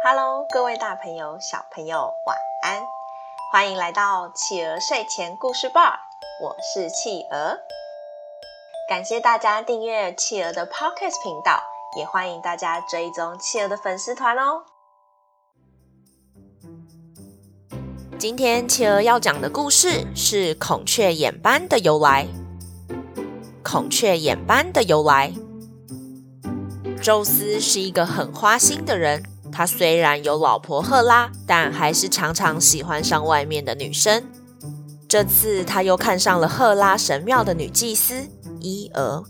Hello，各位大朋友、小朋友，晚安！欢迎来到企鹅睡前故事吧，我是企鹅。感谢大家订阅企鹅的 Podcast 频道，也欢迎大家追踪企鹅的粉丝团哦。今天企鹅要讲的故事是孔雀眼斑的由来。孔雀眼斑的由来，宙斯是一个很花心的人。他虽然有老婆赫拉，但还是常常喜欢上外面的女生。这次他又看上了赫拉神庙的女祭司伊娥，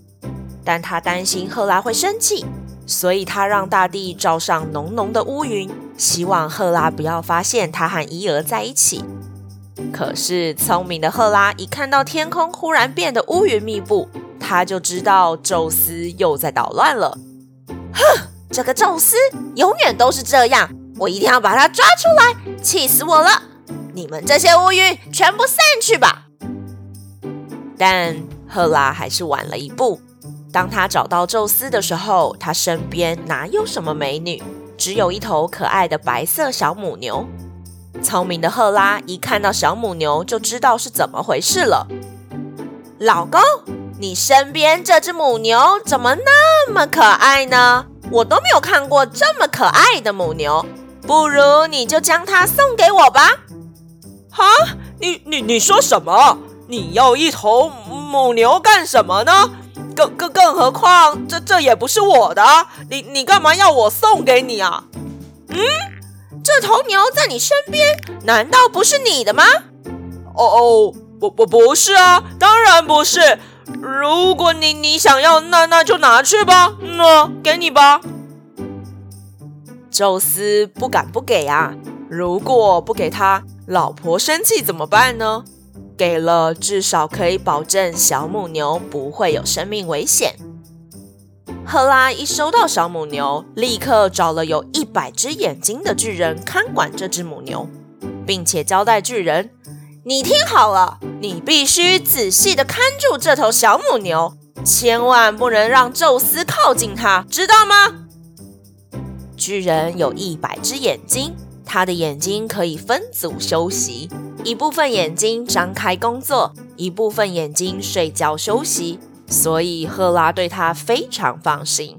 但他担心赫拉会生气，所以他让大地罩上浓浓的乌云，希望赫拉不要发现他和伊娥在一起。可是聪明的赫拉一看到天空忽然变得乌云密布，他就知道宙斯又在捣乱了。哼！这个宙斯永远都是这样，我一定要把他抓出来，气死我了！你们这些乌云全部散去吧！但赫拉还是晚了一步。当他找到宙斯的时候，他身边哪有什么美女，只有一头可爱的白色小母牛。聪明的赫拉一看到小母牛，就知道是怎么回事了。老公，你身边这只母牛怎么那么可爱呢？我都没有看过这么可爱的母牛，不如你就将它送给我吧。哈，你你你说什么？你要一头母牛干什么呢？更更更何况这这也不是我的，你你干嘛要我送给你啊？嗯，这头牛在你身边，难道不是你的吗？哦哦，不不不是啊，当然不是。如果你你想要，那那就拿去吧，那给你吧。宙斯不敢不给啊！如果不给他，老婆生气怎么办呢？给了，至少可以保证小母牛不会有生命危险。赫拉一收到小母牛，立刻找了有一百只眼睛的巨人看管这只母牛，并且交代巨人。你听好了，你必须仔细的看住这头小母牛，千万不能让宙斯靠近它，知道吗？巨人有一百只眼睛，他的眼睛可以分组休息，一部分眼睛张开工作，一部分眼睛睡觉休息，所以赫拉对他非常放心。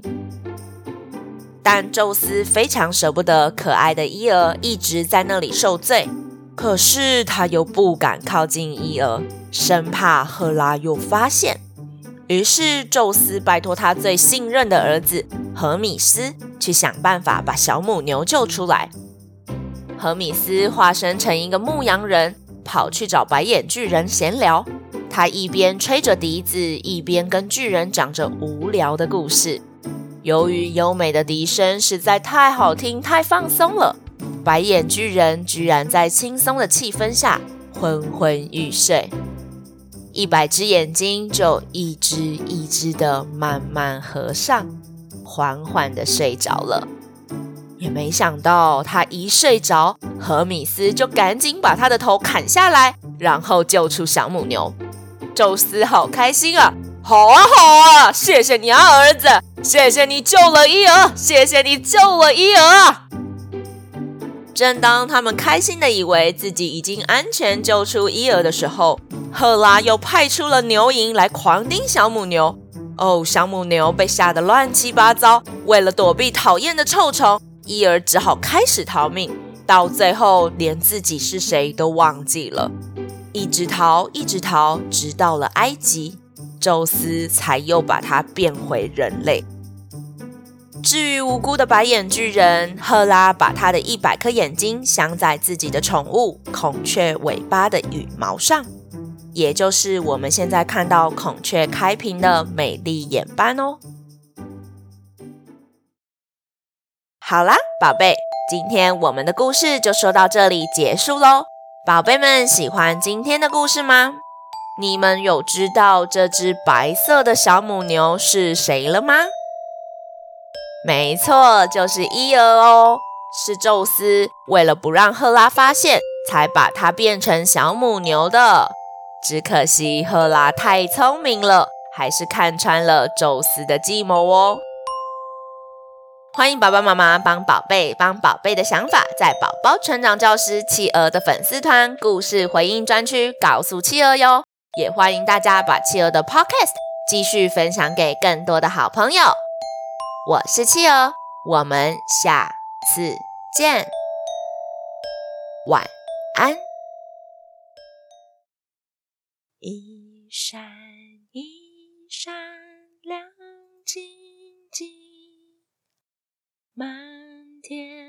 但宙斯非常舍不得可爱的伊俄一直在那里受罪。可是他又不敢靠近伊俄，生怕赫拉又发现。于是宙斯拜托他最信任的儿子荷米斯去想办法把小母牛救出来。荷米斯化身成一个牧羊人，跑去找白眼巨人闲聊。他一边吹着笛子，一边跟巨人讲着无聊的故事。由于优美的笛声实在太好听，太放松了。白眼巨人居然在轻松的气氛下昏昏欲睡，一百只眼睛就一只一只的慢慢合上，缓缓的睡着了。也没想到他一睡着，荷米斯就赶紧把他的头砍下来，然后救出小母牛。宙斯好开心啊！好啊好啊，谢谢你啊儿子，谢谢你救了伊俄，谢谢你救了伊俄！正当他们开心的以为自己已经安全救出伊尔的时候，赫拉又派出了牛蝇来狂叮小母牛。哦，小母牛被吓得乱七八糟。为了躲避讨厌的臭虫，伊尔只好开始逃命，到最后连自己是谁都忘记了，一直逃，一直逃，直到了埃及，宙斯才又把它变回人类。至于无辜的白眼巨人，赫拉把他的一百颗眼睛镶在自己的宠物孔雀尾巴的羽毛上，也就是我们现在看到孔雀开屏的美丽眼斑哦。好啦，宝贝，今天我们的故事就说到这里结束喽。宝贝们喜欢今天的故事吗？你们有知道这只白色的小母牛是谁了吗？没错就是伊尔哦。是宙斯为了不让赫拉发现才把它变成小母牛的。只可惜赫拉太聪明了还是看穿了宙斯的计谋哦。欢迎爸爸妈妈帮宝贝帮宝贝的想法在宝宝成长教师企鹅的粉丝团故事回应专区告诉企鹅哟。也欢迎大家把企鹅的 podcast 继续分享给更多的好朋友。我是七哦我们下次见。晚安。一闪一闪亮晶晶满天